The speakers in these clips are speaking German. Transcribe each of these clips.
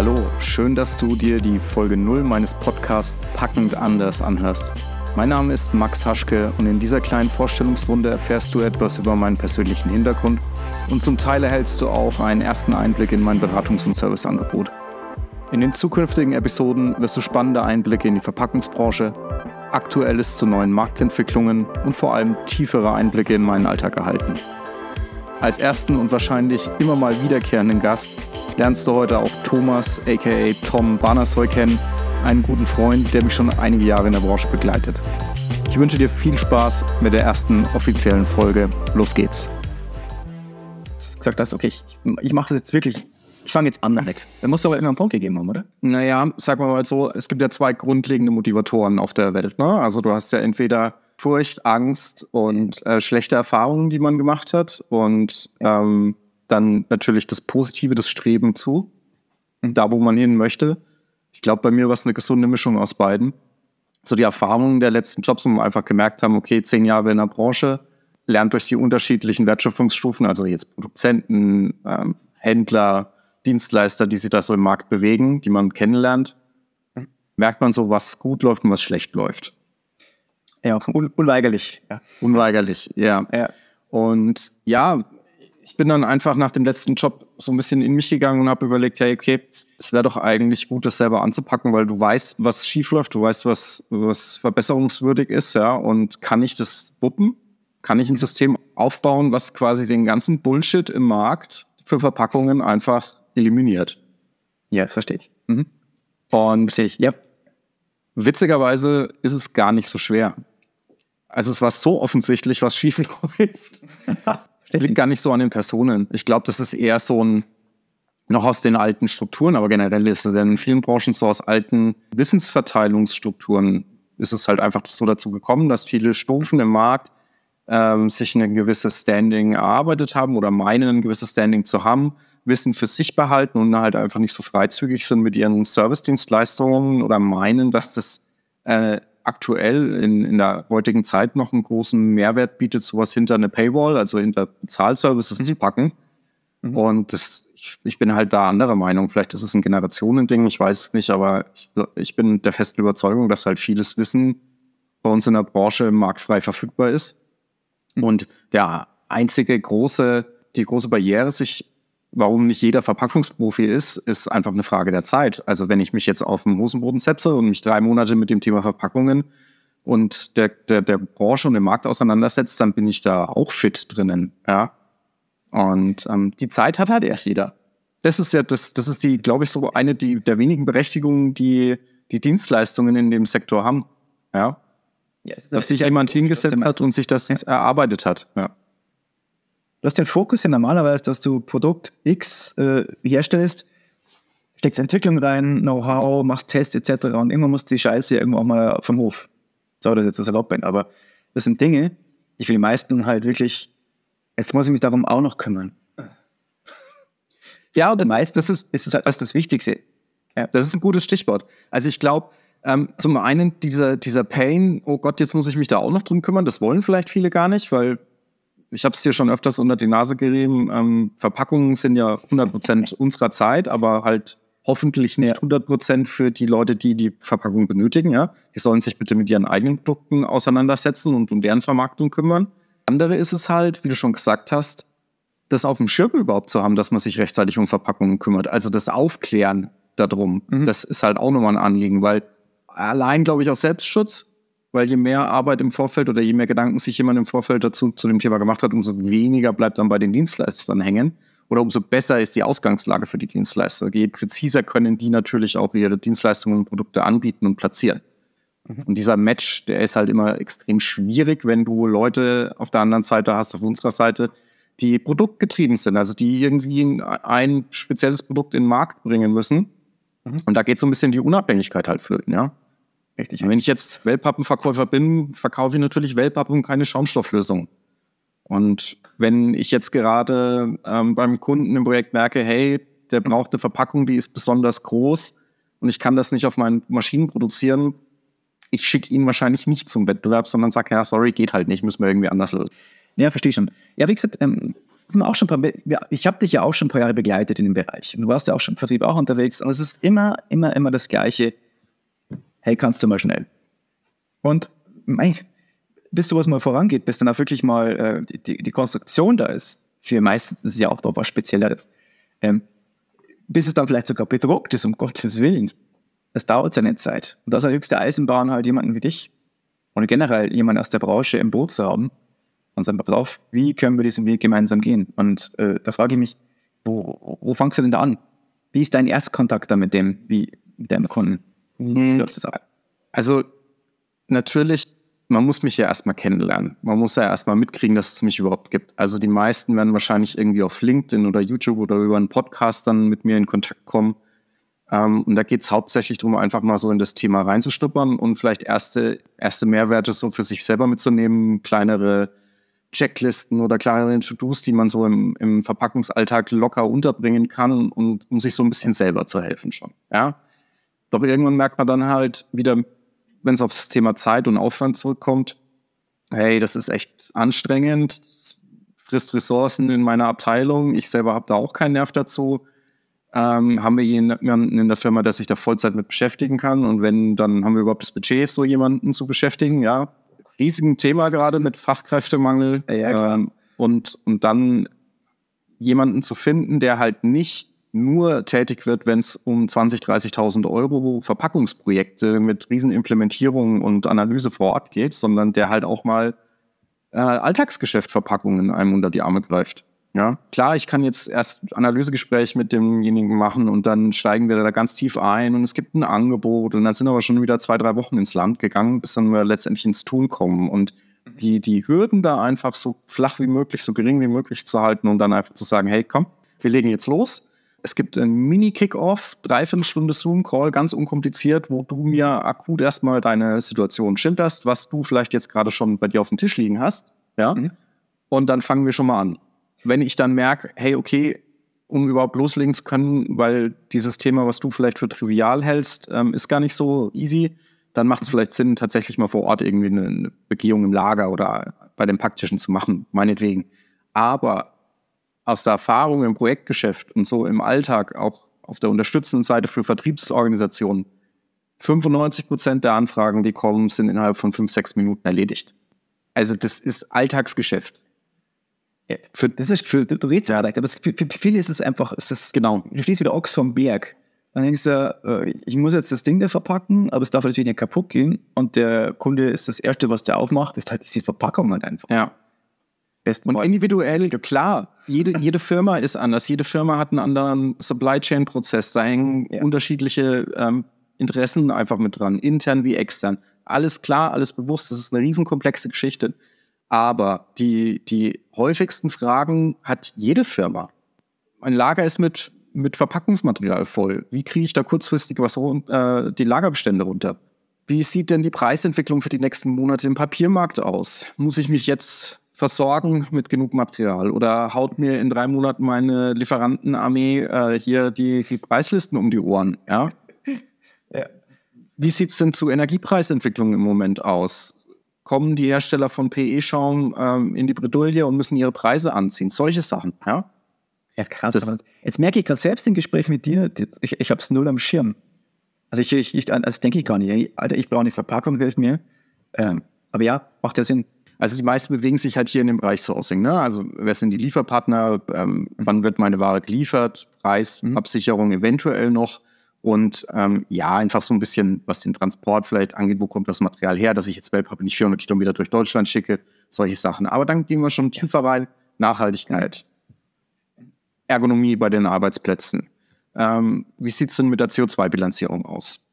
Hallo, schön, dass du dir die Folge 0 meines Podcasts Packend anders anhörst. Mein Name ist Max Haschke und in dieser kleinen Vorstellungsrunde erfährst du etwas über meinen persönlichen Hintergrund und zum Teil erhältst du auch einen ersten Einblick in mein Beratungs- und Serviceangebot. In den zukünftigen Episoden wirst du spannende Einblicke in die Verpackungsbranche, Aktuelles zu neuen Marktentwicklungen und vor allem tiefere Einblicke in meinen Alltag erhalten. Als ersten und wahrscheinlich immer mal wiederkehrenden Gast lernst du heute auch Thomas aka Tom Barnersheu kennen, einen guten Freund, der mich schon einige Jahre in der Branche begleitet. Ich wünsche dir viel Spaß mit der ersten offiziellen Folge. Los geht's. Gesagt hast, okay, ich, ich mache das jetzt wirklich ich fange jetzt an damit. Da musst du aber immer einen Punkt gegeben haben, oder? Naja, sagen wir mal so, es gibt ja zwei grundlegende Motivatoren auf der Welt. Ne? Also du hast ja entweder Furcht, Angst und äh, schlechte Erfahrungen, die man gemacht hat. Und ähm, dann natürlich das Positive, das Streben zu, da wo man hin möchte. Ich glaube, bei mir war es eine gesunde Mischung aus beiden. So die Erfahrungen der letzten Jobs, wo wir einfach gemerkt haben, okay, zehn Jahre in der Branche, lernt durch die unterschiedlichen Wertschöpfungsstufen, also jetzt Produzenten, ähm, Händler, Dienstleister, die sich da so im Markt bewegen, die man kennenlernt, merkt man so, was gut läuft und was schlecht läuft. Ja, un unweigerlich. Ja. Unweigerlich, ja. ja. Und ja, ich bin dann einfach nach dem letzten Job so ein bisschen in mich gegangen und habe überlegt, hey, okay, es wäre doch eigentlich gut, das selber anzupacken, weil du weißt, was schief läuft, du weißt, was, was verbesserungswürdig ist, ja, und kann ich das wuppen? Kann ich ein System aufbauen, was quasi den ganzen Bullshit im Markt für Verpackungen einfach eliminiert. Ja, das verstehe ich. Mhm. Und ich, ja. witzigerweise ist es gar nicht so schwer. Also es war so offensichtlich, was schief läuft. Das liegt gar nicht so an den Personen. Ich glaube, das ist eher so ein, noch aus den alten Strukturen, aber generell ist es in vielen Branchen so aus alten Wissensverteilungsstrukturen ist es halt einfach so dazu gekommen, dass viele Stufen im Markt ähm, sich ein gewisses Standing erarbeitet haben oder meinen, ein gewisses Standing zu haben Wissen für sich behalten und halt einfach nicht so freizügig sind mit ihren Service-Dienstleistungen oder meinen, dass das äh, aktuell in, in der heutigen Zeit noch einen großen Mehrwert bietet, sowas hinter eine Paywall, also hinter Bezahlservices mhm. zu packen. Mhm. Und das, ich, ich, bin halt da anderer Meinung. Vielleicht ist es ein Generationending, ich weiß es nicht, aber ich, ich bin der festen Überzeugung, dass halt vieles Wissen bei uns in der Branche marktfrei verfügbar ist. Mhm. Und der einzige große, die große Barriere, sich warum nicht jeder Verpackungsprofi ist, ist einfach eine Frage der Zeit. Also wenn ich mich jetzt auf den Hosenboden setze und mich drei Monate mit dem Thema Verpackungen und der, der, der Branche und dem Markt auseinandersetzt, dann bin ich da auch fit drinnen. Ja? Und ähm, die Zeit hat halt echt jeder. Das ist ja, das, das ist die, glaube ich, so eine die, der wenigen Berechtigungen, die die Dienstleistungen in dem Sektor haben. Ja. ja Dass sich jemand hingesetzt hat und sich das ja. erarbeitet hat. Ja. Du hast den Fokus ja normalerweise, dass du Produkt X äh, herstellst, steckst Entwicklung rein, Know-how, machst Tests etc. Und irgendwann muss die Scheiße irgendwo auch mal vom Hof. So, das ist jetzt das erlaubt bin, aber das sind Dinge, die für die meisten halt wirklich, jetzt muss ich mich darum auch noch kümmern. Ja, das, meisten, das, ist, ist halt, das, das Wichtigste. Ja. Das ist ein gutes Stichwort. Also ich glaube, ähm, zum einen dieser, dieser Pain, oh Gott, jetzt muss ich mich da auch noch drum kümmern, das wollen vielleicht viele gar nicht, weil ich habe es dir schon öfters unter die Nase gerieben. Ähm, Verpackungen sind ja 100 Prozent unserer Zeit, aber halt hoffentlich nicht 100 Prozent für die Leute, die die Verpackung benötigen. Ja, die sollen sich bitte mit ihren eigenen Produkten auseinandersetzen und um deren Vermarktung kümmern. Andere ist es halt, wie du schon gesagt hast, das auf dem Schirm überhaupt zu haben, dass man sich rechtzeitig um Verpackungen kümmert. Also das Aufklären darum, mhm. das ist halt auch nochmal ein Anliegen, weil allein, glaube ich, aus Selbstschutz weil je mehr Arbeit im Vorfeld oder je mehr Gedanken sich jemand im Vorfeld dazu zu dem Thema gemacht hat, umso weniger bleibt dann bei den Dienstleistern hängen oder umso besser ist die Ausgangslage für die Dienstleister. Je präziser können die natürlich auch ihre Dienstleistungen und Produkte anbieten und platzieren. Mhm. Und dieser Match, der ist halt immer extrem schwierig, wenn du Leute auf der anderen Seite hast, auf unserer Seite, die produktgetrieben sind, also die irgendwie ein spezielles Produkt in den Markt bringen müssen. Mhm. Und da geht so ein bisschen die Unabhängigkeit halt flöten, ja. Richtig. Und wenn ich jetzt Wellpappenverkäufer bin, verkaufe ich natürlich Wellpappen und keine Schaumstofflösung. Und wenn ich jetzt gerade ähm, beim Kunden im Projekt merke, hey, der braucht eine Verpackung, die ist besonders groß und ich kann das nicht auf meinen Maschinen produzieren, ich schicke ihn wahrscheinlich nicht zum Wettbewerb, sondern sage, ja, sorry, geht halt nicht, müssen wir irgendwie anders lösen. Ja, verstehe schon. Ja, wie gesagt, ähm, sind wir auch schon paar, ja, ich habe dich ja auch schon ein paar Jahre begleitet in dem Bereich. Und du warst ja auch schon im Vertrieb auch unterwegs. Und es ist immer, immer, immer das Gleiche. Hey, kannst du mal schnell? Und mei, bis sowas mal vorangeht, bis dann auch wirklich mal äh, die, die Konstruktion da ist, für meistens ist es ja auch doch was Spezielleres, ähm, bis es dann vielleicht sogar bedruckt ist, um Gottes Willen. Das dauert seine Zeit. Und das ist höchste Eisenbahn halt jemanden wie dich und generell jemanden aus der Branche im Boot zu haben und sagen, pass auf, wie können wir diesen Weg gemeinsam gehen? Und äh, da frage ich mich, wo, wo fangst du denn da an? Wie ist dein Erstkontakt da mit dem, wie mit deinem Kunden? Wie hm. läuft das ab? Also natürlich man muss mich ja erstmal kennenlernen. Man muss ja erstmal mitkriegen, dass es mich überhaupt gibt. Also die meisten werden wahrscheinlich irgendwie auf LinkedIn oder YouTube oder über einen Podcast dann mit mir in Kontakt kommen. Ähm, und da geht es hauptsächlich darum, einfach mal so in das Thema reinzuschnuppern und vielleicht erste, erste Mehrwerte so für sich selber mitzunehmen, kleinere Checklisten oder kleinere To-Dos, die man so im, im Verpackungsalltag locker unterbringen kann und um sich so ein bisschen selber zu helfen schon. Ja. Doch irgendwann merkt man dann halt wieder, wenn es auf das Thema Zeit und Aufwand zurückkommt, hey, das ist echt anstrengend, das frisst Ressourcen in meiner Abteilung, ich selber habe da auch keinen Nerv dazu. Ähm, haben wir jemanden in der Firma, der sich da Vollzeit mit beschäftigen kann? Und wenn, dann haben wir überhaupt das Budget, so jemanden zu beschäftigen, ja. Riesigen Thema gerade mit Fachkräftemangel. Ja, ähm, und, und dann jemanden zu finden, der halt nicht nur tätig wird, wenn es um 20.000, 30.000 Euro Verpackungsprojekte mit Riesenimplementierungen und Analyse vor Ort geht, sondern der halt auch mal äh, Alltagsgeschäft Verpackungen einem unter die Arme greift. Ja, klar, ich kann jetzt erst Analysegespräch mit demjenigen machen und dann steigen wir da ganz tief ein und es gibt ein Angebot und dann sind aber schon wieder zwei, drei Wochen ins Land gegangen, bis dann wir letztendlich ins Tun kommen und mhm. die, die Hürden da einfach so flach wie möglich, so gering wie möglich zu halten und dann einfach zu sagen, hey, komm, wir legen jetzt los es gibt einen Mini-Kick-Off, dreiviertel Stunde Zoom-Call, ganz unkompliziert, wo du mir akut erstmal deine Situation schilderst, was du vielleicht jetzt gerade schon bei dir auf dem Tisch liegen hast. Ja. Mhm. Und dann fangen wir schon mal an. Wenn ich dann merke, hey, okay, um überhaupt loslegen zu können, weil dieses Thema, was du vielleicht für trivial hältst, ähm, ist gar nicht so easy, dann macht es vielleicht Sinn, tatsächlich mal vor Ort irgendwie eine, eine Begehung im Lager oder bei den Packtischen zu machen, meinetwegen. Aber aus der Erfahrung im Projektgeschäft und so im Alltag, auch auf der unterstützenden Seite für Vertriebsorganisationen, 95 Prozent der Anfragen, die kommen, sind innerhalb von fünf, sechs Minuten erledigt. Also das ist Alltagsgeschäft. für, das ist für, du redest ja recht, aber für, für, viele ist es einfach, ist das, genau, du stehst wieder Ochs vom Berg. Dann denkst du, äh, ich muss jetzt das Ding da verpacken, aber es darf natürlich nicht kaputt gehen. Und der Kunde ist das Erste, was der aufmacht, ist halt die Verpackung halt einfach. Ja. Besten und individuell, klar, jede, jede Firma ist anders. Jede Firma hat einen anderen Supply Chain Prozess. Da hängen ja. unterschiedliche ähm, Interessen einfach mit dran, intern wie extern. Alles klar, alles bewusst. Das ist eine riesenkomplexe Geschichte. Aber die, die häufigsten Fragen hat jede Firma. Mein Lager ist mit, mit Verpackungsmaterial voll. Wie kriege ich da kurzfristig was äh, die Lagerbestände runter? Wie sieht denn die Preisentwicklung für die nächsten Monate im Papiermarkt aus? Muss ich mich jetzt versorgen mit genug Material? Oder haut mir in drei Monaten meine Lieferantenarmee äh, hier die, die, Preislisten um die Ohren? Ja? ja. Wie sieht es denn zu Energiepreisentwicklung im Moment aus? Kommen die Hersteller von PE-Schaum ähm, in die Bredouille und müssen ihre Preise anziehen? Solche Sachen, ja? Ja, krass. Das, jetzt merke ich gerade selbst im Gespräch mit dir, ich, ich habe es null am Schirm. Also ich, ich, ich also denke ich gar nicht, Alter, ich brauche eine Verpackung, hilf mir. Ähm, aber ja, macht ja Sinn. Also die meisten bewegen sich halt hier in dem Bereich Sourcing. Ne? Also wer sind die Lieferpartner? Ähm, wann wird meine Ware geliefert? Preisabsicherung mhm. eventuell noch. Und ähm, ja, einfach so ein bisschen, was den Transport vielleicht angeht, wo kommt das Material her, dass ich jetzt Wellpappe nicht 400 Kilometer durch Deutschland schicke, solche Sachen. Aber dann gehen wir schon tiefer rein. Nachhaltigkeit, Ergonomie bei den Arbeitsplätzen. Ähm, wie sieht es denn mit der CO2-Bilanzierung aus?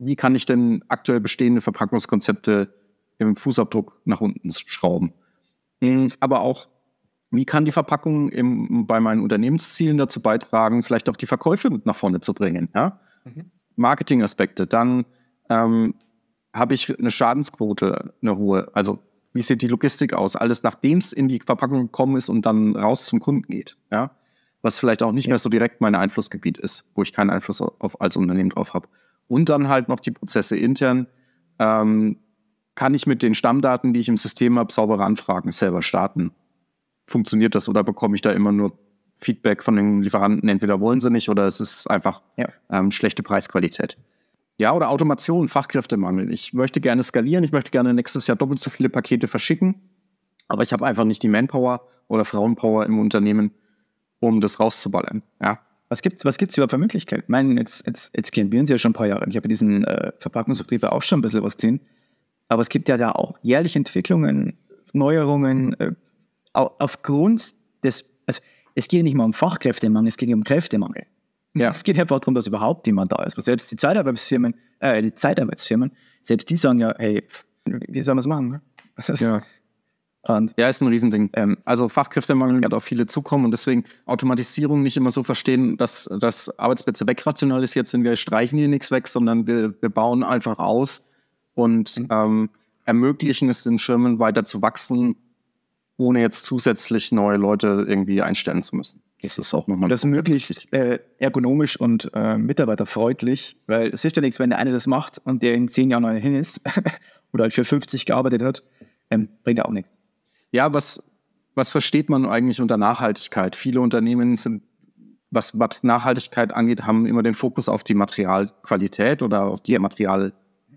Wie kann ich denn aktuell bestehende Verpackungskonzepte im Fußabdruck nach unten schrauben. Mhm. Aber auch, wie kann die Verpackung im, bei meinen Unternehmenszielen dazu beitragen, vielleicht auch die Verkäufe mit nach vorne zu bringen? Ja? Mhm. Marketingaspekte. Dann ähm, habe ich eine Schadensquote, eine hohe. Also wie sieht die Logistik aus? Alles nachdem es in die Verpackung gekommen ist und dann raus zum Kunden geht. Ja? Was vielleicht auch nicht ja. mehr so direkt mein Einflussgebiet ist, wo ich keinen Einfluss auf als Unternehmen drauf habe. Und dann halt noch die Prozesse intern. Ähm, kann ich mit den Stammdaten, die ich im System habe, saubere Anfragen selber starten. funktioniert das oder bekomme ich da immer nur Feedback von den Lieferanten, entweder wollen sie nicht oder es ist einfach ja. ähm, schlechte Preisqualität. Ja, oder Automation, Fachkräftemangel. Ich möchte gerne skalieren, ich möchte gerne nächstes Jahr doppelt so viele Pakete verschicken, aber ich habe einfach nicht die Manpower oder Frauenpower im Unternehmen, um das rauszuballern. Ja. Was gibt es was gibt's überhaupt für Möglichkeiten? Ich meine, jetzt, jetzt, jetzt kennen wir uns ja schon ein paar Jahre. Ich habe in diesen äh, Verpackungsbetrieben auch schon ein bisschen was gesehen. Aber es gibt ja da auch jährliche Entwicklungen, Neuerungen äh, aufgrund des, also es geht ja nicht mal um Fachkräftemangel, es geht um Kräftemangel. Ja. Es geht einfach darum, dass überhaupt jemand da ist. Aber selbst die Zeitarbeitsfirmen, äh, die Zeitarbeitsfirmen, selbst die sagen ja, hey, wie sollen wir es machen? Ne? Ja. Und ja, ist ein Riesending. Ähm, also Fachkräftemangel wird auf viele zukommen und deswegen Automatisierung nicht immer so verstehen, dass, dass Arbeitsplätze wegrationalisiert sind. Wir streichen hier nichts weg, sondern wir, wir bauen einfach aus und mhm. ähm, ermöglichen es den Firmen weiter zu wachsen, ohne jetzt zusätzlich neue Leute irgendwie einstellen zu müssen. Das ist auch nochmal. Das ist möglichst äh, ergonomisch und äh, mitarbeiterfreundlich, weil es ist ja nichts, wenn der eine das macht und der in zehn Jahren neu hin ist oder halt für 50 gearbeitet hat, ähm, bringt ja auch nichts. Ja, was, was versteht man eigentlich unter Nachhaltigkeit? Viele Unternehmen sind, was Nachhaltigkeit angeht, haben immer den Fokus auf die Materialqualität oder auf die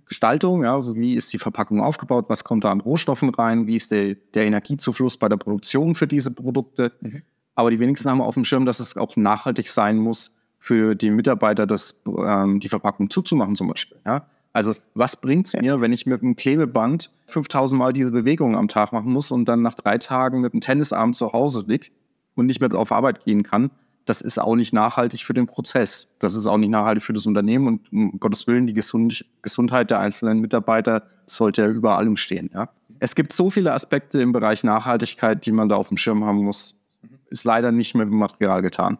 Materialgestaltung. Ja, also wie ist die Verpackung aufgebaut? Was kommt da an Rohstoffen rein? Wie ist der, der Energiezufluss bei der Produktion für diese Produkte? Mhm. Aber die wenigsten haben auf dem Schirm, dass es auch nachhaltig sein muss, für die Mitarbeiter das, ähm, die Verpackung zuzumachen zum Beispiel. Ja? Also was bringt es mir, wenn ich mit einem Klebeband 5000 Mal diese Bewegung am Tag machen muss und dann nach drei Tagen mit einem Tennisarm zu Hause liege und nicht mehr auf Arbeit gehen kann? Das ist auch nicht nachhaltig für den Prozess. Das ist auch nicht nachhaltig für das Unternehmen und um Gottes Willen, die Gesund Gesundheit der einzelnen Mitarbeiter sollte ja über allem stehen. Ja? Es gibt so viele Aspekte im Bereich Nachhaltigkeit, die man da auf dem Schirm haben muss. Ist leider nicht mit dem Material getan.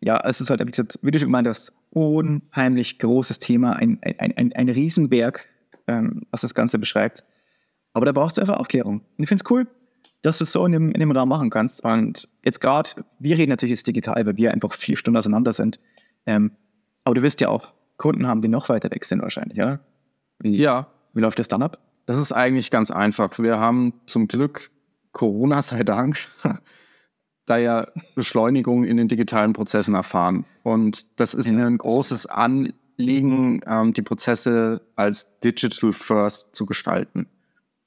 Ja, es ist halt, wie, gesagt, wie du schon gemeint hast, unheimlich großes Thema, ein, ein, ein, ein Riesenberg, ähm, was das Ganze beschreibt. Aber da brauchst du einfach Aufklärung. Und ich finde es cool, dass du es so in dem, in dem Rahmen machen kannst. Und jetzt gerade, wir reden natürlich jetzt digital, weil wir einfach vier Stunden auseinander sind. Ähm, aber du wirst ja auch Kunden haben, die noch weiter weg sind wahrscheinlich, oder? Wie, ja. Wie läuft das dann ab? Das ist eigentlich ganz einfach. Wir haben zum Glück Corona sei Dank da ja Beschleunigung in den digitalen Prozessen erfahren. Und das ist ja. ein großes Anliegen, ähm, die Prozesse als Digital First zu gestalten.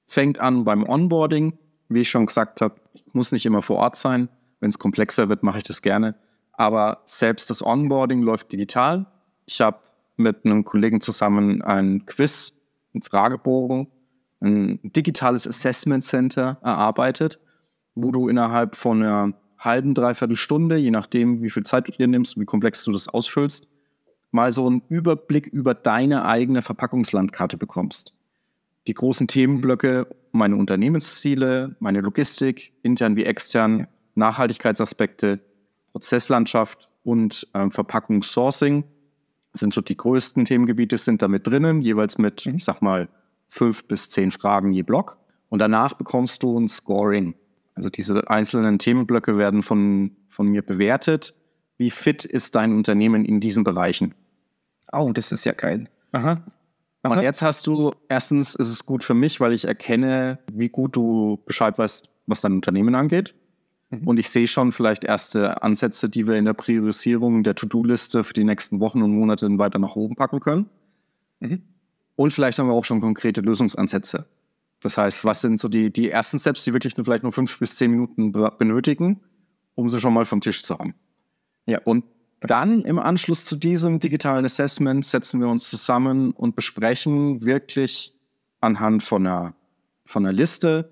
Fängt an beim Onboarding, wie ich schon gesagt habe, muss nicht immer vor Ort sein. Wenn es komplexer wird, mache ich das gerne. Aber selbst das Onboarding läuft digital. Ich habe mit einem Kollegen zusammen ein Quiz, einen Fragebogen, ein digitales Assessment Center erarbeitet, wo du innerhalb von einer halben, dreiviertel Stunde, je nachdem, wie viel Zeit du dir nimmst, wie komplex du das ausfüllst, mal so einen Überblick über deine eigene Verpackungslandkarte bekommst. Die großen Themenblöcke, meine Unternehmensziele, meine Logistik, intern wie extern, Nachhaltigkeitsaspekte, Prozesslandschaft und äh, Verpackungssourcing sind so die größten Themengebiete, sind damit drinnen, jeweils mit, mhm. ich sag mal, fünf bis zehn Fragen je Block. Und danach bekommst du ein Scoring. Also diese einzelnen Themenblöcke werden von, von mir bewertet. Wie fit ist dein Unternehmen in diesen Bereichen? Oh, das ist ja geil. Aha. Und jetzt hast du, erstens ist es gut für mich, weil ich erkenne, wie gut du Bescheid weißt, was dein Unternehmen angeht. Mhm. Und ich sehe schon vielleicht erste Ansätze, die wir in der Priorisierung der To-Do-Liste für die nächsten Wochen und Monate weiter nach oben packen können. Mhm. Und vielleicht haben wir auch schon konkrete Lösungsansätze. Das heißt, was sind so die, die ersten Steps, die wirklich nur vielleicht nur fünf bis zehn Minuten benötigen, um sie schon mal vom Tisch zu haben? Ja, und dann im Anschluss zu diesem digitalen Assessment setzen wir uns zusammen und besprechen wirklich anhand von einer, von einer Liste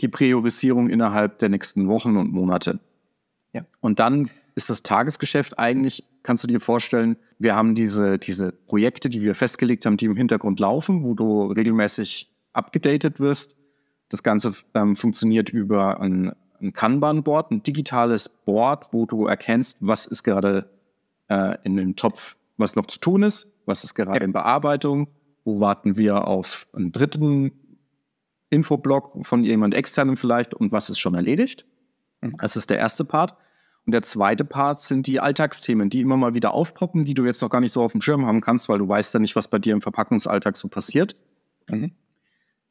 die Priorisierung innerhalb der nächsten Wochen und Monate. Ja. Und dann ist das Tagesgeschäft eigentlich, kannst du dir vorstellen, wir haben diese, diese Projekte, die wir festgelegt haben, die im Hintergrund laufen, wo du regelmäßig abgedatet wirst. Das Ganze ähm, funktioniert über ein, ein Kanban-Board, ein digitales Board, wo du erkennst, was ist gerade äh, in dem Topf, was noch zu tun ist, was ist gerade in Bearbeitung, wo warten wir auf einen dritten Infoblock von jemand externem vielleicht und was ist schon erledigt. Mhm. Das ist der erste Part. Und der zweite Part sind die Alltagsthemen, die immer mal wieder aufpoppen, die du jetzt noch gar nicht so auf dem Schirm haben kannst, weil du weißt ja nicht, was bei dir im Verpackungsalltag so passiert. Mhm.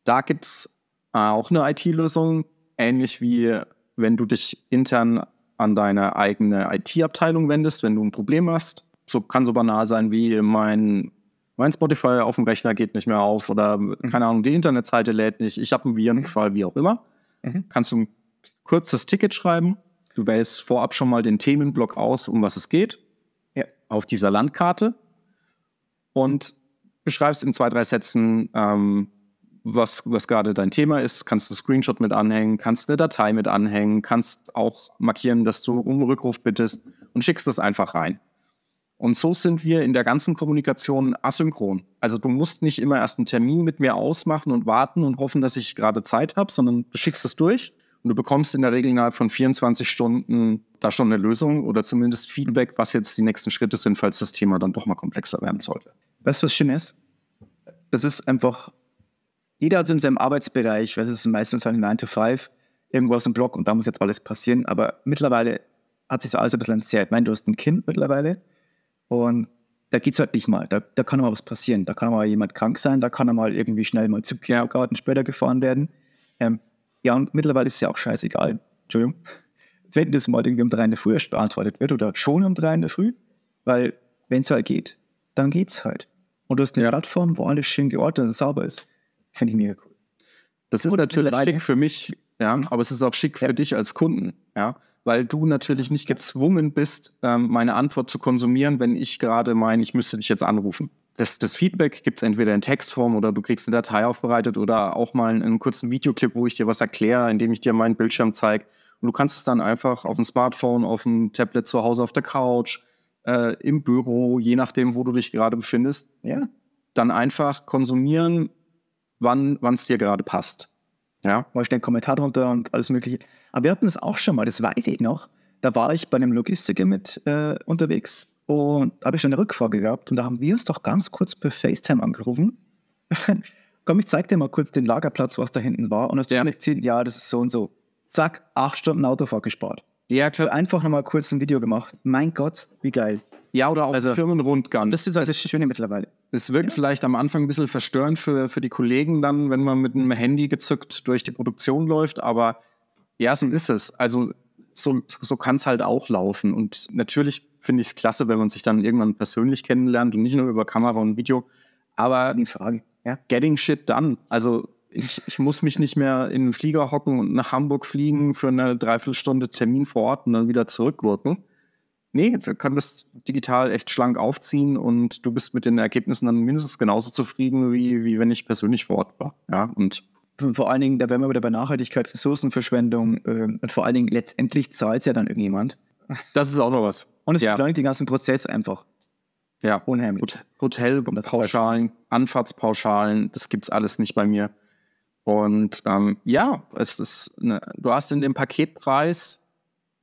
Da gibt es auch eine IT-Lösung, ähnlich wie wenn du dich intern an deine eigene IT-Abteilung wendest, wenn du ein Problem hast. So kann so banal sein wie mein, mein Spotify auf dem Rechner geht nicht mehr auf oder mhm. keine Ahnung, die Internetseite lädt nicht, ich habe einen Virenfall, wie auch immer. Mhm. Kannst du ein kurzes Ticket schreiben. Du wählst vorab schon mal den Themenblock aus, um was es geht, ja. auf dieser Landkarte und beschreibst in zwei, drei Sätzen, ähm, was, was gerade dein Thema ist, kannst einen Screenshot mit anhängen, kannst eine Datei mit anhängen, kannst auch markieren, dass du um Rückruf bittest und schickst das einfach rein. Und so sind wir in der ganzen Kommunikation asynchron. Also du musst nicht immer erst einen Termin mit mir ausmachen und warten und hoffen, dass ich gerade Zeit habe, sondern du schickst es durch und du bekommst in der Regel innerhalb von 24 Stunden da schon eine Lösung oder zumindest Feedback, was jetzt die nächsten Schritte sind, falls das Thema dann doch mal komplexer werden sollte. Weißt du, was schön ist? Das ist einfach jeder hat in seinem Arbeitsbereich, weil es ist meistens ein 9 to 5, irgendwas im Blog und da muss jetzt alles passieren. Aber mittlerweile hat sich so alles ein bisschen entzerrt. Ich meine, du hast ein Kind mittlerweile und da geht es halt nicht mal. Da, da kann mal was passieren. Da kann mal jemand krank sein, da kann er mal irgendwie schnell mal zum Kindergarten später gefahren werden. Ähm, ja, und mittlerweile ist es ja auch scheißegal. Entschuldigung. Wenn das mal irgendwie um drei in der Früh beantwortet wird oder schon um drei in der Früh, weil wenn es halt geht, dann geht es halt. Und du hast eine ja. Plattform, wo alles schön geordnet und sauber ist. Finde ich mega cool. Das ist und natürlich schick für mich, ja, aber es ist auch schick für ja. dich als Kunden, ja, weil du natürlich nicht gezwungen bist, ähm, meine Antwort zu konsumieren, wenn ich gerade meine, ich müsste dich jetzt anrufen. Das, das Feedback gibt es entweder in Textform oder du kriegst eine Datei aufbereitet oder auch mal einen, einen kurzen Videoclip, wo ich dir was erkläre, indem ich dir meinen Bildschirm zeige. Und du kannst es dann einfach auf dem Smartphone, auf dem Tablet zu Hause, auf der Couch, äh, im Büro, je nachdem, wo du dich gerade befindest, ja, dann einfach konsumieren, wann es dir gerade passt. Ja. Mal schnell einen Kommentar drunter und alles Mögliche. Aber wir hatten es auch schon mal, das weiß ich noch. Da war ich bei einem Logistiker mit äh, unterwegs und habe ich schon eine Rückfrage gehabt und da haben wir uns doch ganz kurz per FaceTime angerufen. Komm, ich zeig dir mal kurz den Lagerplatz, was da hinten war und hast du ja. gesehen, ja, das ist so und so. Zack, acht Stunden Autofahrt gespart. Ja, klar. Einfach nochmal kurz ein Video gemacht. Mein Gott, wie geil. Ja, oder auch also, Firmenrundgang. Das ist halt das, das Schöne mittlerweile. Es wirkt ja. vielleicht am Anfang ein bisschen verstörend für, für die Kollegen dann, wenn man mit einem Handy gezückt durch die Produktion läuft, aber ja, so ist es. Also so, so kann es halt auch laufen. Und natürlich finde ich es klasse, wenn man sich dann irgendwann persönlich kennenlernt und nicht nur über Kamera und Video. Aber die Frage, ja. getting shit done. Also ich, ich muss mich nicht mehr in den Flieger hocken und nach Hamburg fliegen für eine Dreiviertelstunde Termin vor Ort und dann wieder zurückwirken nee, wir können das digital echt schlank aufziehen und du bist mit den Ergebnissen dann mindestens genauso zufrieden, wie, wie wenn ich persönlich vor Ort war. Ja, und vor allen Dingen, da wären wir wieder bei Nachhaltigkeit, Ressourcenverschwendung äh, und vor allen Dingen letztendlich zahlt es ja dann irgendjemand. Das ist auch noch was. Und es ja. beschleunigt den ganzen Prozess einfach. Ja, unheimlich. Hotelpauschalen, Anfahrtspauschalen, das gibt es alles nicht bei mir. Und ähm, ja, es ist eine, du hast in dem Paketpreis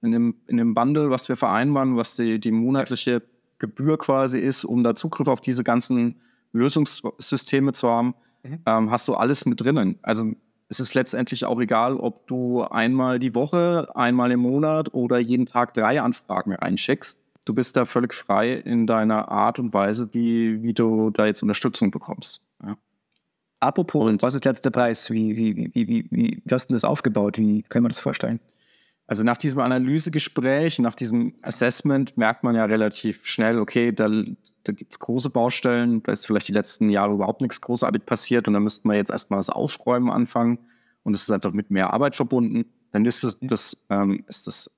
in dem, in dem Bundle, was wir vereinbaren, was die, die monatliche Gebühr quasi ist, um da Zugriff auf diese ganzen Lösungssysteme zu haben, mhm. ähm, hast du alles mit drinnen. Also es ist letztendlich auch egal, ob du einmal die Woche, einmal im Monat oder jeden Tag drei Anfragen einschickst. Du bist da völlig frei in deiner Art und Weise, wie, wie du da jetzt Unterstützung bekommst. Ja. Apropos, und was ist der letzte Preis? Wie, wie, wie, wie, wie, wie hast du das aufgebaut? Wie kann man das vorstellen? Also nach diesem Analysegespräch, nach diesem Assessment merkt man ja relativ schnell, okay, da, da gibt es große Baustellen, da ist vielleicht die letzten Jahre überhaupt nichts großartig passiert und da müssten wir jetzt erstmal das Aufräumen anfangen und es ist einfach mit mehr Arbeit verbunden. Dann ist das, das, ähm, ist das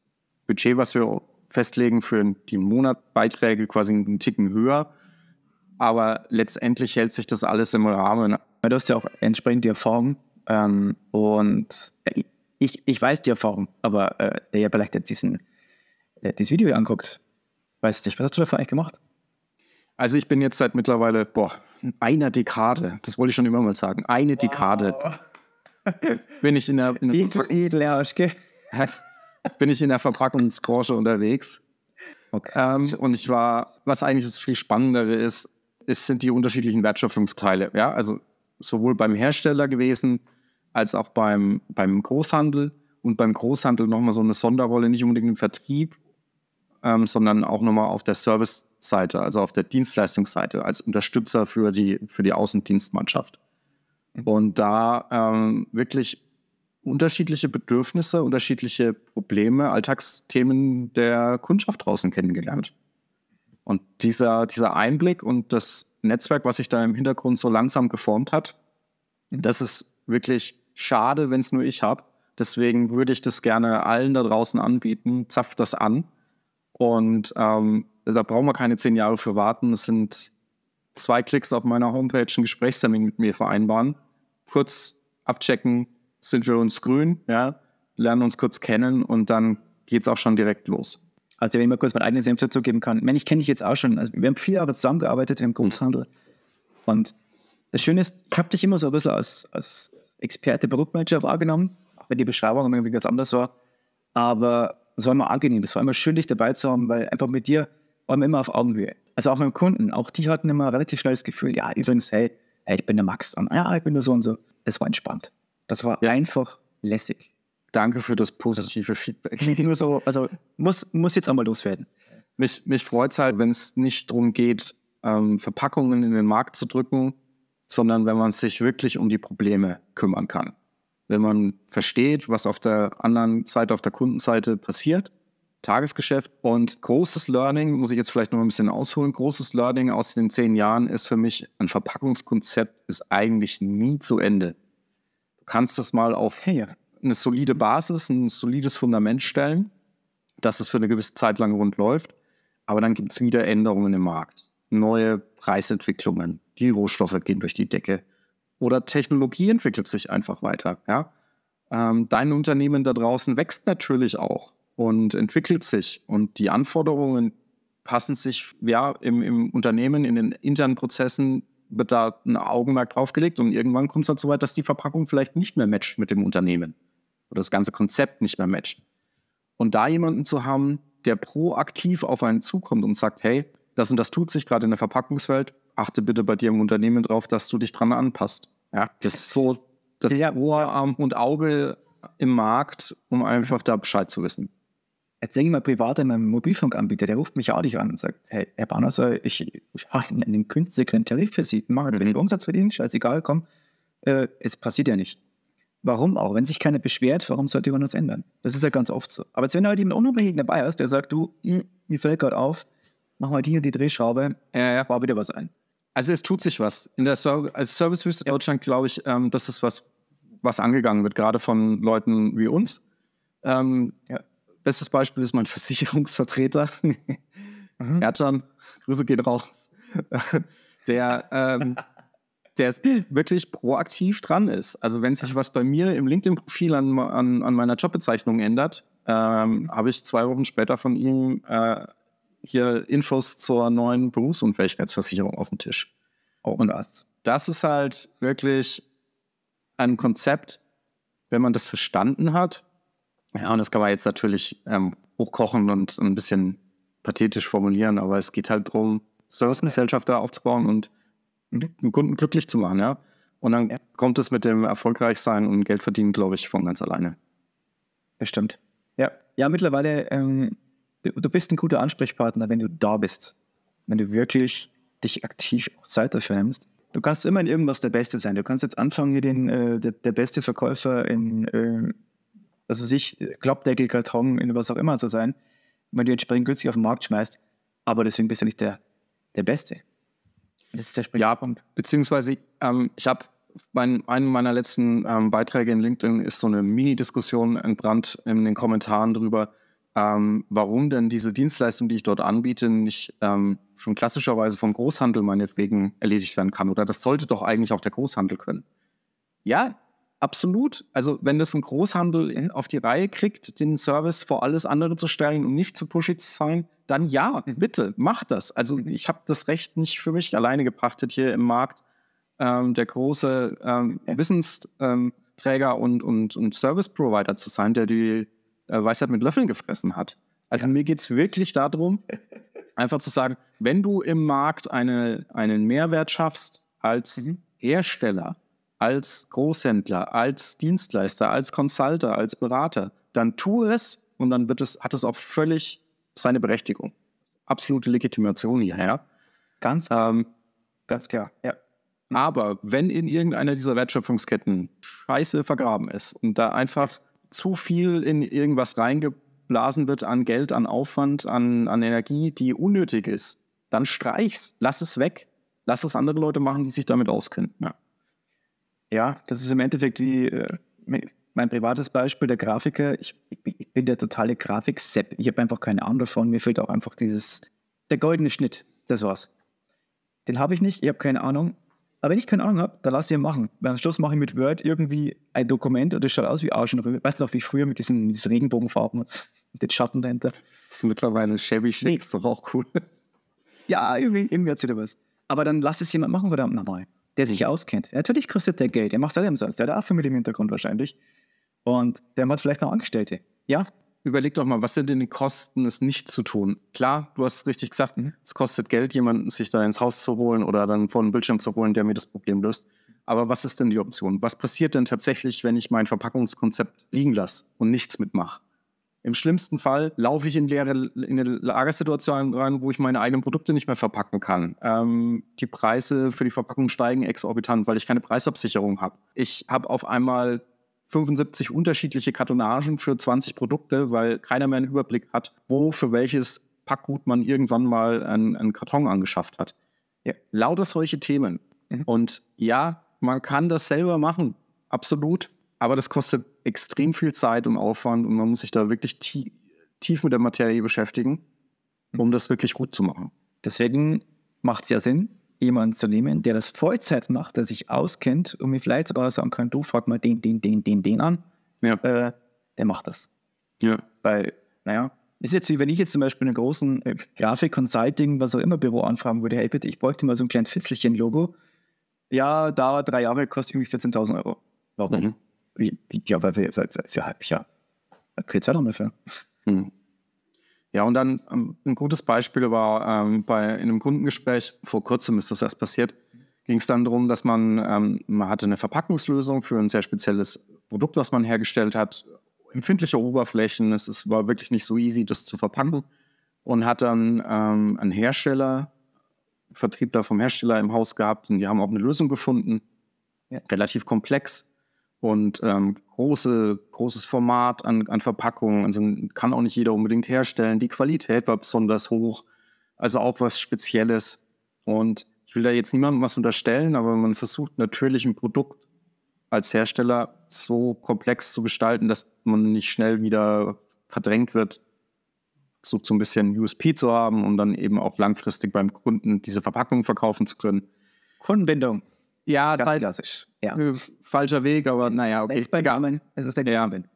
Budget, was wir festlegen für die Monatbeiträge quasi einen Ticken höher. Aber letztendlich hält sich das alles im Rahmen. Du hast ja auch entsprechend die Erfahrung. Ähm, und ich, ich weiß die Erfahrung, aber äh, der ja vielleicht jetzt diesen, äh, dieses Video hier anguckt, weiß nicht, was hast du dafür eigentlich gemacht? Also ich bin jetzt seit mittlerweile, boah, einer Dekade, das wollte ich schon immer mal sagen, eine wow. Dekade bin ich in der, in der bin ich in der Verpackungsbranche unterwegs. Okay. Ähm, und ich war, was eigentlich das viel Spannendere ist, ist, sind die unterschiedlichen Wertschöpfungsteile. Ja, also sowohl beim Hersteller gewesen, als auch beim, beim Großhandel. Und beim Großhandel nochmal so eine Sonderrolle, nicht unbedingt im Vertrieb, ähm, sondern auch nochmal auf der Service-Seite, also auf der Dienstleistungsseite, als Unterstützer für die, für die Außendienstmannschaft. Mhm. Und da ähm, wirklich unterschiedliche Bedürfnisse, unterschiedliche Probleme, Alltagsthemen der Kundschaft draußen kennengelernt. Und dieser, dieser Einblick und das Netzwerk, was sich da im Hintergrund so langsam geformt hat, das ist wirklich schade, wenn es nur ich habe. Deswegen würde ich das gerne allen da draußen anbieten. Zapft das an. Und ähm, da brauchen wir keine zehn Jahre für warten. Es sind zwei Klicks auf meiner Homepage ein Gesprächstermin mit mir vereinbaren. Kurz abchecken, sind wir uns grün, ja, lernen uns kurz kennen und dann geht es auch schon direkt los. Also wenn ich mal kurz mein eigenes Senf dazu geben kann. Ich, meine, ich kenne dich jetzt auch schon. Also wir haben viele Jahre zusammengearbeitet im Großhandel. Und das Schöne ist, ich habe dich immer so ein bisschen als, als Experte, Produktmanager wahrgenommen, wenn die Beschreibung irgendwie ganz anders war. Aber es war immer angenehm, es war immer schön, dich dabei zu haben, weil einfach mit dir waren wir immer auf Augenhöhe. Also auch mit dem Kunden, auch die hatten immer relativ schnell das Gefühl, ja, übrigens, hey, hey ich bin der Max. Und, ja, ich bin der so und so. Das war entspannt. Das war ja. einfach lässig. Danke für das positive Feedback. Nur so, also muss, muss jetzt einmal loswerden. Mich, mich freut es halt, wenn es nicht darum geht, ähm, Verpackungen in den Markt zu drücken, sondern wenn man sich wirklich um die Probleme kümmern kann. Wenn man versteht, was auf der anderen Seite, auf der Kundenseite passiert, Tagesgeschäft und großes Learning, muss ich jetzt vielleicht noch ein bisschen ausholen, großes Learning aus den zehn Jahren ist für mich, ein Verpackungskonzept ist eigentlich nie zu Ende. Du kannst das mal auf hey, eine solide Basis, ein solides Fundament stellen, dass es für eine gewisse Zeit lang rund läuft, aber dann gibt es wieder Änderungen im Markt, neue Preisentwicklungen, die Rohstoffe gehen durch die Decke oder Technologie entwickelt sich einfach weiter. Ja? Ähm, dein Unternehmen da draußen wächst natürlich auch und entwickelt sich und die Anforderungen passen sich ja im, im Unternehmen, in den internen Prozessen wird da ein Augenmerk draufgelegt und irgendwann kommt es halt so weit, dass die Verpackung vielleicht nicht mehr matcht mit dem Unternehmen oder das ganze Konzept nicht mehr matcht. Und da jemanden zu haben, der proaktiv auf einen zukommt und sagt, hey, das und das tut sich gerade in der Verpackungswelt, achte bitte bei dir im Unternehmen drauf, dass du dich dran anpasst. Ja, das ist so das ja. Ohr, Arm und Auge im Markt, um einfach da Bescheid zu wissen. Jetzt denke ich mal privat an meinem Mobilfunkanbieter, der ruft mich auch nicht an und sagt, hey, Herr Banasser, ich, ich habe einen günstigen Tarif für Sie, machen Sie den Umsatz verdienen, scheißegal, komm. Äh, es passiert ja nicht. Warum auch? Wenn sich keiner beschwert, warum sollte man das ändern? Das ist ja ganz oft so. Aber jetzt, wenn du halt jemand Unabhängigen dabei hast, der sagt, du, hm, mir fällt gerade auf, mach mal die und die Drehschraube, ja, ja. baue wieder was ein. Also es tut sich was. In der Ser also Servicewüste ja. Deutschland glaube ich, ähm, das ist was, was angegangen wird, gerade von Leuten wie uns. Ähm, ja. Bestes Beispiel ist mein Versicherungsvertreter, mhm. Ertan, Grüße gehen raus, der, ähm, der wirklich proaktiv dran ist. Also wenn sich was bei mir im LinkedIn-Profil an, an, an, meiner Jobbezeichnung ändert, ähm, habe ich zwei Wochen später von ihm äh, hier Infos zur neuen Berufsunfähigkeitsversicherung auf dem Tisch. Oh, und das, das ist halt wirklich ein Konzept, wenn man das verstanden hat. Ja, und das kann man jetzt natürlich ähm, hochkochen und ein bisschen pathetisch formulieren, aber es geht halt darum, Servicegesellschafter aufzubauen und den Kunden glücklich zu machen, ja. Und dann ja. kommt es mit dem Erfolgreichsein und Geld verdienen, glaube ich, von ganz alleine. Bestimmt. Ja, ja mittlerweile ähm, du bist ein guter Ansprechpartner, wenn du da bist. Wenn du wirklich dich aktiv Zeit dafür nimmst. Du kannst immer in irgendwas der Beste sein. Du kannst jetzt anfangen, hier den, äh, der, der, beste Verkäufer in, äh, also sich Klappdeckel, Karton, in was auch immer zu sein, wenn du entsprechend günstig auf den Markt schmeißt. Aber deswegen bist du nicht der, der Beste. Das ist der Springpunkt. Ja, beziehungsweise ähm, ich habe bei einem meiner letzten ähm, Beiträge in LinkedIn ist so eine Mini-Diskussion entbrannt in den Kommentaren darüber, ähm, warum denn diese Dienstleistung, die ich dort anbiete, nicht ähm, schon klassischerweise vom Großhandel meinetwegen erledigt werden kann. Oder das sollte doch eigentlich auch der Großhandel können. Ja, absolut. Also wenn das ein Großhandel auf die Reihe kriegt, den Service vor alles andere zu stellen und nicht zu pushy zu sein, dann ja, bitte, mach das. Also ich habe das Recht nicht für mich alleine gepachtet hier im Markt. Ähm, der große ähm, Wissensträger und, und, und Service-Provider zu sein, der die äh, Weisheit mit Löffeln gefressen hat. Also ja. mir geht es wirklich darum, einfach zu sagen, wenn du im Markt eine, einen Mehrwert schaffst als mhm. Hersteller, als Großhändler, als Dienstleister, als Consulter, als Berater, dann tu es und dann wird es, hat es auch völlig seine Berechtigung. Absolute Legitimation hierher. Ganz, ähm, ganz klar, ja. Aber wenn in irgendeiner dieser Wertschöpfungsketten Scheiße vergraben ist und da einfach zu viel in irgendwas reingeblasen wird an Geld, an Aufwand, an, an Energie, die unnötig ist, dann streich's, lass es weg, lass es andere Leute machen, die sich damit auskennen. Ja, ja das ist im Endeffekt wie äh, mein privates Beispiel, der Grafiker. Ich, ich bin der totale Grafik-Sepp. Ich habe einfach keine Ahnung davon. Mir fehlt auch einfach dieses, der goldene Schnitt. Das war's. Den habe ich nicht, ich habe keine Ahnung. Aber wenn ich keine Ahnung habe, dann lass ich ihn machen. Weil am Schluss mache ich mit Word irgendwie ein Dokument und das schaut aus wie Arsch und Weißt du noch, wie früher mit diesen, mit diesen Regenbogenfarben und den Schatten dahinter? Das ist mittlerweile shabby chic, ist doch auch cool. Ja, irgendwie, irgendwie hat wieder was. Aber dann lass es jemand machen, verdammt nochmal, der sich auskennt. Natürlich kostet der Geld, der macht das umsonst, der hat auch Familie im Hintergrund wahrscheinlich. Und der hat vielleicht noch Angestellte. Ja, überleg doch mal, was sind denn die Kosten, es nicht zu tun? Klar, du hast richtig gesagt, mhm. es kostet Geld, jemanden sich da ins Haus zu holen oder dann vor einen Bildschirm zu holen, der mir das Problem löst. Aber was ist denn die Option? Was passiert denn tatsächlich, wenn ich mein Verpackungskonzept liegen lasse und nichts mitmache? Im schlimmsten Fall laufe ich in, leere, in eine Lagersituation rein, wo ich meine eigenen Produkte nicht mehr verpacken kann. Ähm, die Preise für die Verpackung steigen exorbitant, weil ich keine Preisabsicherung habe. Ich habe auf einmal 75 unterschiedliche Kartonagen für 20 Produkte, weil keiner mehr einen Überblick hat, wo für welches Packgut man irgendwann mal einen, einen Karton angeschafft hat. Ja, lauter solche Themen. Mhm. Und ja, man kann das selber machen, absolut. Aber das kostet extrem viel Zeit und Aufwand und man muss sich da wirklich tie tief mit der Materie beschäftigen, um das wirklich gut zu machen. Deswegen macht es ja Sinn, jemanden zu nehmen, der das Vollzeit macht, der sich auskennt und mir vielleicht sogar sagen kann, du frag mal den, den, den, den, den an. Ja. Äh, der macht das. Ja. Weil, naja, ist jetzt wie wenn ich jetzt zum Beispiel einen großen äh, Grafik, Consulting, was auch immer Büro anfragen würde, hey bitte, ich bräuchte mal so ein kleines Fitzelchen-Logo. Ja, dauert drei Jahre, kostet irgendwie 14.000 Euro. Warum? Mhm. Ja, weil wir für, für, für halb Jahr. Keine Zeit haben dafür. Mhm. Ja, und dann ähm, ein gutes Beispiel war ähm, bei in einem Kundengespräch, vor kurzem ist das erst passiert, ging es dann darum, dass man, ähm, man hatte eine Verpackungslösung für ein sehr spezielles Produkt, was man hergestellt hat, empfindliche Oberflächen, es ist, war wirklich nicht so easy, das zu verpacken und hat dann ähm, einen Hersteller, Vertriebler vom Hersteller im Haus gehabt und die haben auch eine Lösung gefunden, ja. relativ komplex, und ähm, große, großes Format an, an Verpackungen. Also kann auch nicht jeder unbedingt herstellen. Die Qualität war besonders hoch, also auch was Spezielles. Und ich will da jetzt niemandem was unterstellen, aber man versucht natürlich ein Produkt als Hersteller so komplex zu gestalten, dass man nicht schnell wieder verdrängt wird, versucht so ein bisschen USP zu haben, um dann eben auch langfristig beim Kunden diese Verpackung verkaufen zu können. Kundenbindung. Ja, das heißt, klassisch. Ja. Falscher Weg, aber naja, okay. Es ist bei Garmin. Es ist der Garmin.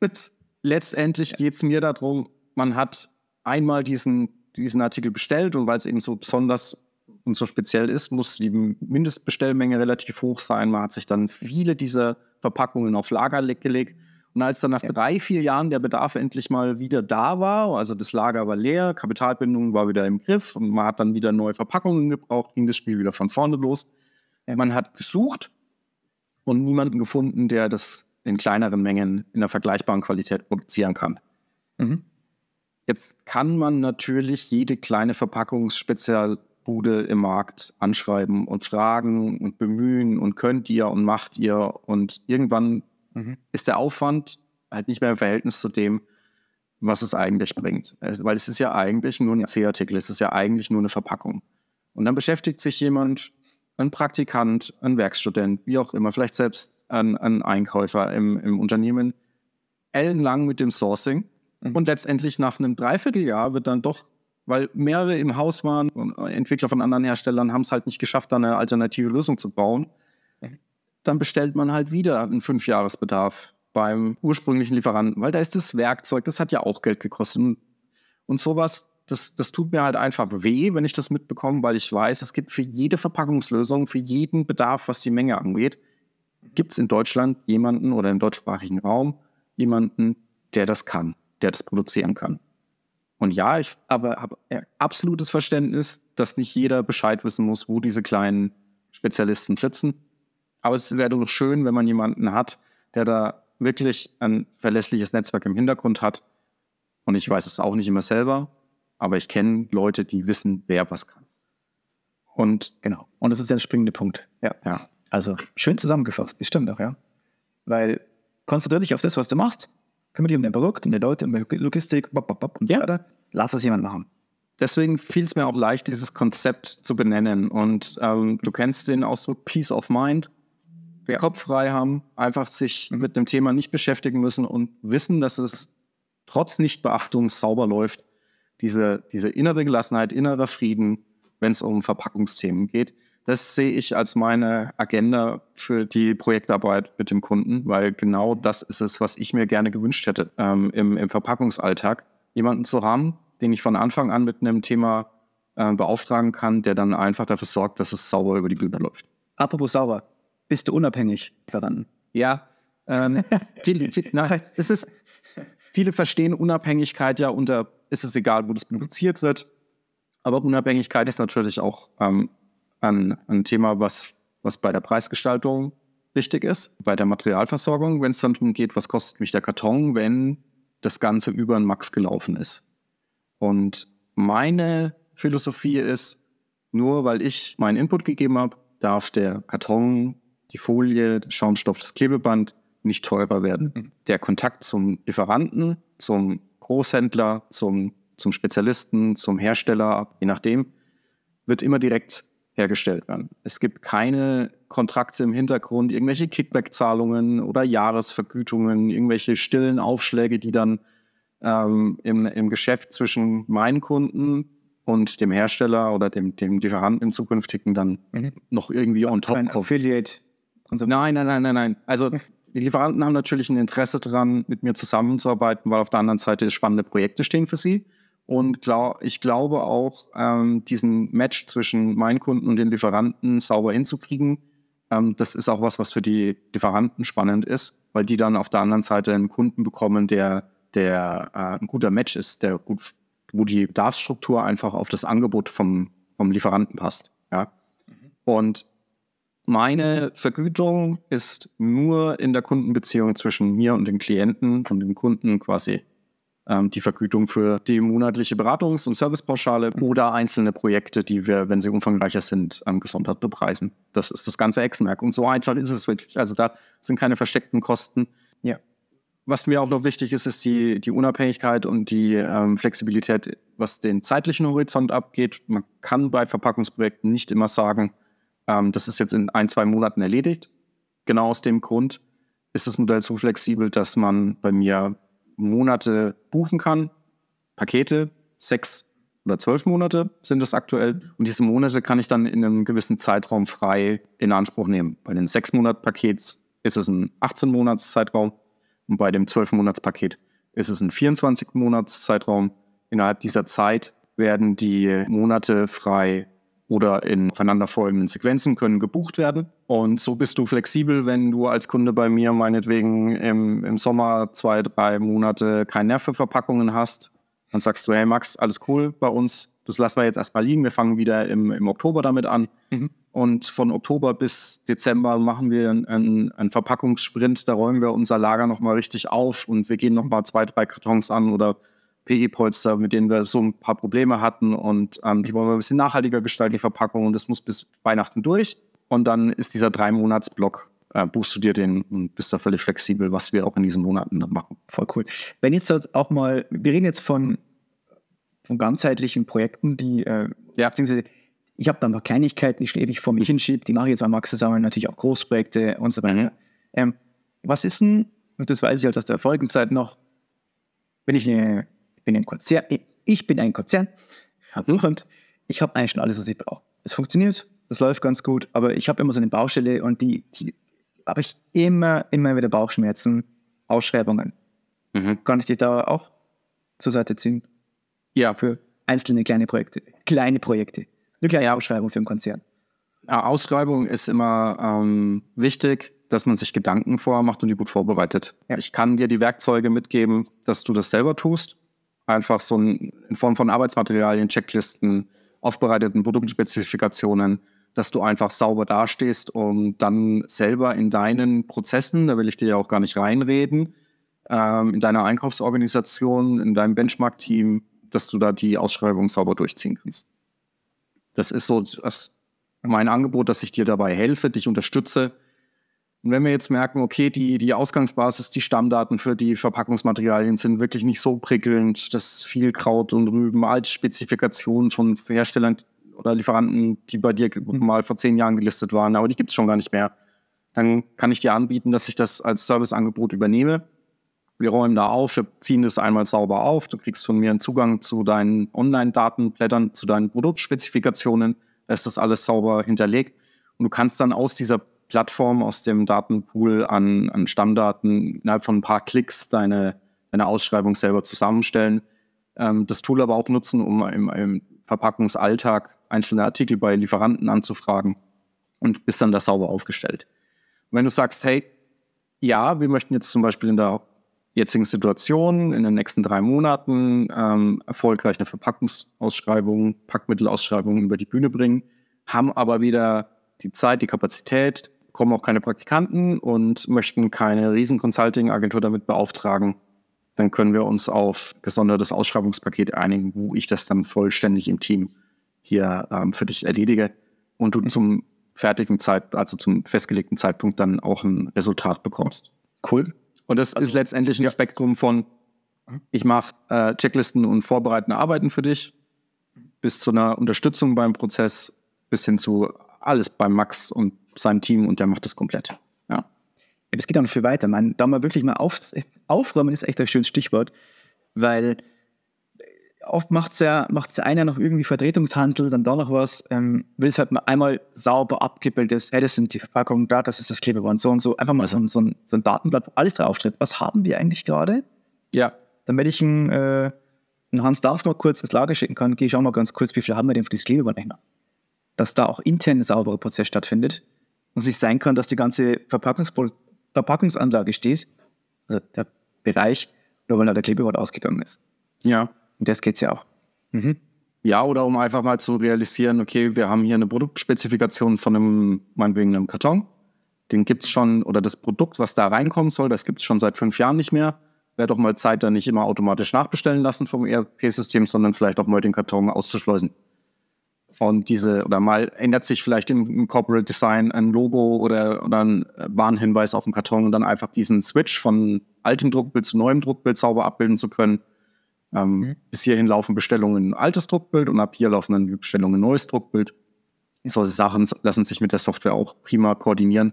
Ja. Letztendlich ja. geht es mir darum, man hat einmal diesen, diesen Artikel bestellt und weil es eben so besonders und so speziell ist, muss die Mindestbestellmenge relativ hoch sein. Man hat sich dann viele dieser Verpackungen auf Lager gelegt. Und als dann nach ja. drei, vier Jahren der Bedarf endlich mal wieder da war, also das Lager war leer, Kapitalbindung war wieder im Griff und man hat dann wieder neue Verpackungen gebraucht, ging das Spiel wieder von vorne los. Man hat gesucht und niemanden gefunden, der das in kleineren Mengen in einer vergleichbaren Qualität produzieren kann. Mhm. Jetzt kann man natürlich jede kleine Verpackungsspezialbude im Markt anschreiben und fragen und bemühen und könnt ihr und macht ihr und irgendwann mhm. ist der Aufwand halt nicht mehr im Verhältnis zu dem, was es eigentlich bringt. Weil es ist ja eigentlich nur ein C-Artikel, es ist ja eigentlich nur eine Verpackung. Und dann beschäftigt sich jemand ein Praktikant, ein Werkstudent, wie auch immer, vielleicht selbst ein, ein Einkäufer im, im Unternehmen, ellenlang mit dem Sourcing. Mhm. Und letztendlich nach einem Dreivierteljahr wird dann doch, weil mehrere im Haus waren und Entwickler von anderen Herstellern haben es halt nicht geschafft, da eine alternative Lösung zu bauen, mhm. dann bestellt man halt wieder einen Fünfjahresbedarf beim ursprünglichen Lieferanten, weil da ist das Werkzeug, das hat ja auch Geld gekostet. Und, und sowas das, das tut mir halt einfach weh, wenn ich das mitbekomme, weil ich weiß, es gibt für jede Verpackungslösung, für jeden Bedarf, was die Menge angeht, gibt es in Deutschland jemanden oder im deutschsprachigen Raum jemanden, der das kann, der das produzieren kann. Und ja, ich aber habe absolutes Verständnis, dass nicht jeder Bescheid wissen muss, wo diese kleinen Spezialisten sitzen. Aber es wäre doch schön, wenn man jemanden hat, der da wirklich ein verlässliches Netzwerk im Hintergrund hat. Und ich weiß es auch nicht immer selber, aber ich kenne Leute, die wissen, wer was kann. Und Genau. Und das ist der springende Punkt. Ja. ja, Also schön zusammengefasst. Das stimmt auch, ja. Weil konzentriere dich auf das, was du machst. Kümmere dich um dein Produkt, um die Leute, um die Logistik, bop, bop, bop und Ja. so weiter. Lass das jemand machen. deswegen fiel es mir auch leicht, dieses Konzept zu benennen. Und ähm, du kennst den Ausdruck Peace of Mind. Ja. Kopf frei haben, einfach sich mit einem Thema nicht beschäftigen müssen und wissen, dass es trotz Nichtbeachtung sauber läuft. Diese, diese innere Gelassenheit, innerer Frieden, wenn es um Verpackungsthemen geht, das sehe ich als meine Agenda für die Projektarbeit mit dem Kunden, weil genau das ist es, was ich mir gerne gewünscht hätte ähm, im, im Verpackungsalltag. Jemanden zu haben, den ich von Anfang an mit einem Thema äh, beauftragen kann, der dann einfach dafür sorgt, dass es sauber über die Bühne läuft. Apropos sauber. Bist du unabhängig daran? Ja, ähm, viel, viel, nein, es ist, viele verstehen Unabhängigkeit ja unter, ist es egal, wo das produziert wird. Aber Unabhängigkeit ist natürlich auch ähm, ein, ein Thema, was, was bei der Preisgestaltung wichtig ist, bei der Materialversorgung, wenn es dann darum geht, was kostet mich der Karton, wenn das Ganze über ein Max gelaufen ist. Und meine Philosophie ist, nur weil ich meinen Input gegeben habe, darf der Karton, die Folie, der Schaumstoff, das Klebeband nicht teurer werden. Der Kontakt zum Lieferanten, zum Großhändler, zum, zum Spezialisten, zum Hersteller, je nachdem, wird immer direkt hergestellt werden. Es gibt keine Kontrakte im Hintergrund, irgendwelche Kickback-Zahlungen oder Jahresvergütungen, irgendwelche stillen Aufschläge, die dann ähm, im, im Geschäft zwischen meinen Kunden und dem Hersteller oder dem, dem Lieferanten im zukünftigen dann Mhm. noch irgendwie on top Kein kommen. Affiliate und so. Nein, nein, nein, nein, nein. Also die Lieferanten haben natürlich ein Interesse daran, mit mir zusammenzuarbeiten, weil auf der anderen Seite spannende Projekte stehen für sie. Und glaub, ich glaube auch, ähm, diesen Match zwischen meinen Kunden und den Lieferanten sauber hinzukriegen, ähm, das ist auch was, was für die Lieferanten spannend ist, weil die dann auf der anderen Seite einen Kunden bekommen, der, der äh, ein guter Match ist, der gut, wo die Bedarfsstruktur einfach auf das Angebot vom, vom Lieferanten passt. Ja? Und meine Vergütung ist nur in der Kundenbeziehung zwischen mir und dem Klienten und dem Kunden quasi ähm, die Vergütung für die monatliche Beratungs- und Servicepauschale oder einzelne Projekte, die wir, wenn sie umfangreicher sind, ähm, gesondert bepreisen. Das ist das ganze Hexenwerk. Und so einfach ist es wirklich. Also da sind keine versteckten Kosten. Ja. Was mir auch noch wichtig ist, ist die, die Unabhängigkeit und die ähm, Flexibilität, was den zeitlichen Horizont abgeht. Man kann bei Verpackungsprojekten nicht immer sagen, ähm, das ist jetzt in ein, zwei Monaten erledigt. Genau aus dem Grund ist das Modell so flexibel, dass man bei mir Monate buchen kann. Pakete, sechs oder zwölf Monate sind es aktuell. Und diese Monate kann ich dann in einem gewissen Zeitraum frei in Anspruch nehmen. Bei den sechs Monat Pakets ist es ein 18 Monats Zeitraum und bei dem 12 Monats Paket ist es ein 24 Monats Zeitraum. Innerhalb dieser Zeit werden die Monate frei oder in aufeinanderfolgenden Sequenzen können gebucht werden. Und so bist du flexibel, wenn du als Kunde bei mir meinetwegen im, im Sommer zwei, drei Monate kein Nerv für Verpackungen hast. Dann sagst du, hey Max, alles cool bei uns. Das lassen wir jetzt erstmal liegen. Wir fangen wieder im, im Oktober damit an. Mhm. Und von Oktober bis Dezember machen wir einen, einen, einen Verpackungssprint. Da räumen wir unser Lager nochmal richtig auf und wir gehen nochmal zwei, drei Kartons an oder PE-Polster, mit denen wir so ein paar Probleme hatten. Und ähm, die wollen wir ein bisschen nachhaltiger gestalten, die Verpackung. Und das muss bis Weihnachten durch. Und dann ist dieser Drei-Monats-Block, äh, buchst du dir den und bist da völlig flexibel, was wir auch in diesen Monaten dann machen. Voll cool. Wenn jetzt halt auch mal, wir reden jetzt von, von ganzheitlichen Projekten, die, äh, Ja. beziehungsweise ich habe da ein paar Kleinigkeiten, die ich ewig vor mich hinschiebe, die mache ich jetzt an Max zusammen, natürlich auch Großprojekte und so weiter. Mhm. Ähm, was ist denn, und das weiß ich halt aus der Folgenzeit noch, wenn ich, eine, bin ein Konzern, ich bin ein Konzern und ich habe eigentlich schon alles, was ich brauche. Es funktioniert, das läuft ganz gut, aber ich habe immer so eine Baustelle und die, die habe ich immer, immer wieder Bauchschmerzen, Ausschreibungen. Mhm. Kann ich dir da auch zur Seite ziehen Ja, für einzelne kleine Projekte? Kleine Projekte. Eine kleine Ausschreibung für einen Konzern. Ausschreibung ist immer ähm, wichtig, dass man sich Gedanken vormacht und die gut vorbereitet. Ja. Ich kann dir die Werkzeuge mitgeben, dass du das selber tust. Einfach so ein, in Form von Arbeitsmaterialien, Checklisten, aufbereiteten Produktspezifikationen, dass du einfach sauber dastehst und dann selber in deinen Prozessen, da will ich dir ja auch gar nicht reinreden, ähm, in deiner Einkaufsorganisation, in deinem Benchmark-Team, dass du da die Ausschreibung sauber durchziehen kannst. Das ist so das mein Angebot, dass ich dir dabei helfe, dich unterstütze. Und wenn wir jetzt merken, okay, die, die Ausgangsbasis, die Stammdaten für die Verpackungsmaterialien sind wirklich nicht so prickelnd, dass viel Kraut und Rüben als Spezifikationen von Herstellern oder Lieferanten, die bei dir mhm. mal vor zehn Jahren gelistet waren, aber die gibt es schon gar nicht mehr, dann kann ich dir anbieten, dass ich das als Serviceangebot übernehme. Wir räumen da auf, wir ziehen das einmal sauber auf. Du kriegst von mir einen Zugang zu deinen Online-Datenblättern, zu deinen Produktspezifikationen. Da ist das alles sauber hinterlegt. Und du kannst dann aus dieser Plattform, aus dem Datenpool an, an Stammdaten innerhalb von ein paar Klicks deine, deine Ausschreibung selber zusammenstellen. Ähm, das Tool aber auch nutzen, um im, im Verpackungsalltag einzelne Artikel bei Lieferanten anzufragen und bist dann da sauber aufgestellt. Und wenn du sagst, hey, ja, wir möchten jetzt zum Beispiel in der jetzigen Situation in den nächsten drei Monaten ähm, erfolgreich eine Verpackungsausschreibung, Packmittelausschreibung über die Bühne bringen, haben aber wieder die Zeit, die Kapazität, kommen auch keine Praktikanten und möchten keine riesen Consulting-Agentur damit beauftragen, dann können wir uns auf gesondertes Ausschreibungspaket einigen, wo ich das dann vollständig im Team hier ähm, für dich erledige und du mhm. zum fertigen Zeit, also zum festgelegten Zeitpunkt dann auch ein Resultat bekommst. Cool. Und das also, ist letztendlich ein ja. Spektrum von, mhm. ich mache äh, Checklisten und vorbereitende Arbeiten für dich, bis zu einer Unterstützung beim Prozess, bis hin zu alles beim Max und seinem Team und der macht das komplett. Ja. Es geht auch noch viel weiter. Man, da mal wirklich mal auf, aufräumen ist echt ein schönes Stichwort, weil oft macht es ja, macht's ja einer noch irgendwie Vertretungshandel, dann da noch was, ähm, will es halt mal einmal sauber abgebildet, hey, das sind die Verpackungen da, das ist das Klebeband, so und so. Einfach mal so, so, ein, so ein Datenblatt, wo alles draufsteht. Was haben wir eigentlich gerade? Ja. Damit ich einen, äh, einen Hans Darf mal kurz ins Lager schicken kann, gehe ich auch mal ganz kurz, wie viel haben wir denn für dieses Klebebandrachner? Dass da auch intern ein sauberer Prozess stattfindet und es nicht sein kann, dass die ganze Verpackungs Verpackungsanlage steht, also der Bereich, nur weil da der Klebeband ausgegangen ist. Ja. Und das geht es ja auch. Mhm. Ja, oder um einfach mal zu realisieren, okay, wir haben hier eine Produktspezifikation von einem, meinetwegen einem Karton. Den gibt es schon, oder das Produkt, was da reinkommen soll, das gibt es schon seit fünf Jahren nicht mehr. Wäre doch mal Zeit, da nicht immer automatisch nachbestellen lassen vom ERP-System, sondern vielleicht auch mal den Karton auszuschleusen. Und diese, oder mal ändert sich vielleicht im, Corporate Design ein Logo oder, oder ein Warnhinweis auf dem Karton und dann einfach diesen Switch von altem Druckbild zu neuem Druckbild sauber abbilden zu können ähm, mhm. Bis hierhin laufen Bestellungen altes Druckbild und ab hier laufen dann Bestellungen neues Druckbild. Solche Sachen lassen sich mit der Software auch prima koordinieren.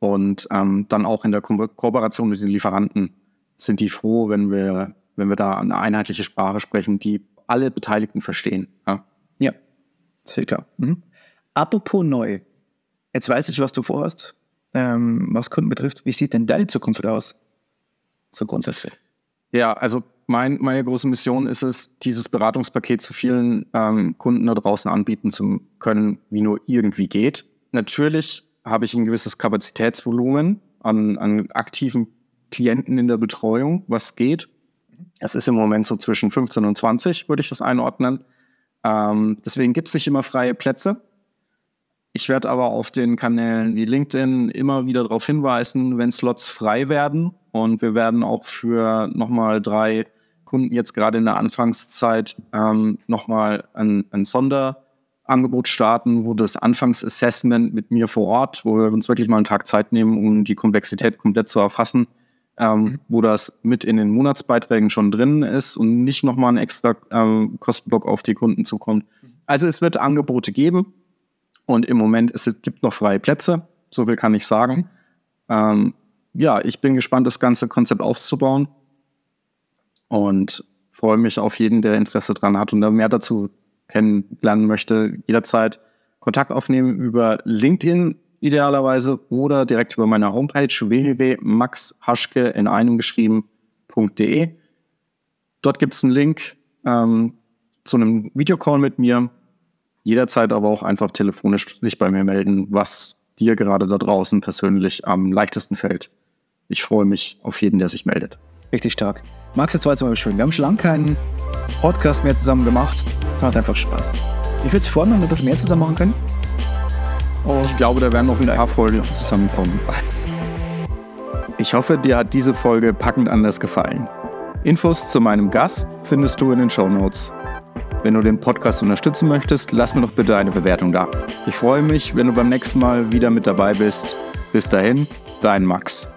Und ähm, dann auch in der Ko Kooperation mit den Lieferanten sind die froh, wenn wir, wenn wir da eine einheitliche Sprache sprechen, die alle Beteiligten verstehen. Ja, klar. Mhm. Apropos neu. Jetzt weiß ich, was du vorhast, ähm, was Kunden betrifft. Wie sieht denn deine Zukunft aus? So grundsätzlich. Ja, also mein, meine große Mission ist es, dieses Beratungspaket zu vielen ähm, Kunden da draußen anbieten zu können, wie nur irgendwie geht. Natürlich habe ich ein gewisses Kapazitätsvolumen an, an aktiven Klienten in der Betreuung, was geht. Es ist im Moment so zwischen 15 und 20, würde ich das einordnen. Ähm, deswegen gibt es nicht immer freie Plätze. Ich werde aber auf den Kanälen wie LinkedIn immer wieder darauf hinweisen, wenn Slots frei werden. Und wir werden auch für nochmal drei Kunden jetzt gerade in der Anfangszeit ähm, nochmal ein, ein Sonderangebot starten, wo das Anfangsassessment mit mir vor Ort, wo wir uns wirklich mal einen Tag Zeit nehmen, um die Komplexität komplett zu erfassen, ähm, mhm. wo das mit in den Monatsbeiträgen schon drin ist und nicht nochmal ein extra ähm, Kostenblock auf die Kunden zukommt. Also es wird Angebote geben und im Moment es gibt noch freie Plätze, so viel kann ich sagen. Ähm, ja, ich bin gespannt, das ganze Konzept aufzubauen und freue mich auf jeden, der Interesse dran hat und da mehr dazu kennenlernen möchte. Jederzeit Kontakt aufnehmen über LinkedIn idealerweise oder direkt über meine Homepage www.maxhaschke in einem geschrieben.de. Dort gibt es einen Link ähm, zu einem Videocall mit mir. Jederzeit aber auch einfach telefonisch sich bei mir melden, was dir gerade da draußen persönlich am leichtesten fällt. Ich freue mich auf jeden, der sich meldet. Richtig stark. Max, das war jetzt mal schön. Wir haben schon lange keinen Podcast mehr zusammen gemacht. Es macht einfach Spaß. Ich würde es freuen, wenn wir etwas mehr zusammen machen können. Und ich glaube, da werden noch ein paar Folgen zusammenkommen. Ich hoffe, dir hat diese Folge packend anders gefallen. Infos zu meinem Gast findest du in den Show Notes. Wenn du den Podcast unterstützen möchtest, lass mir doch bitte eine Bewertung da. Ich freue mich, wenn du beim nächsten Mal wieder mit dabei bist. Bis dahin, dein Max.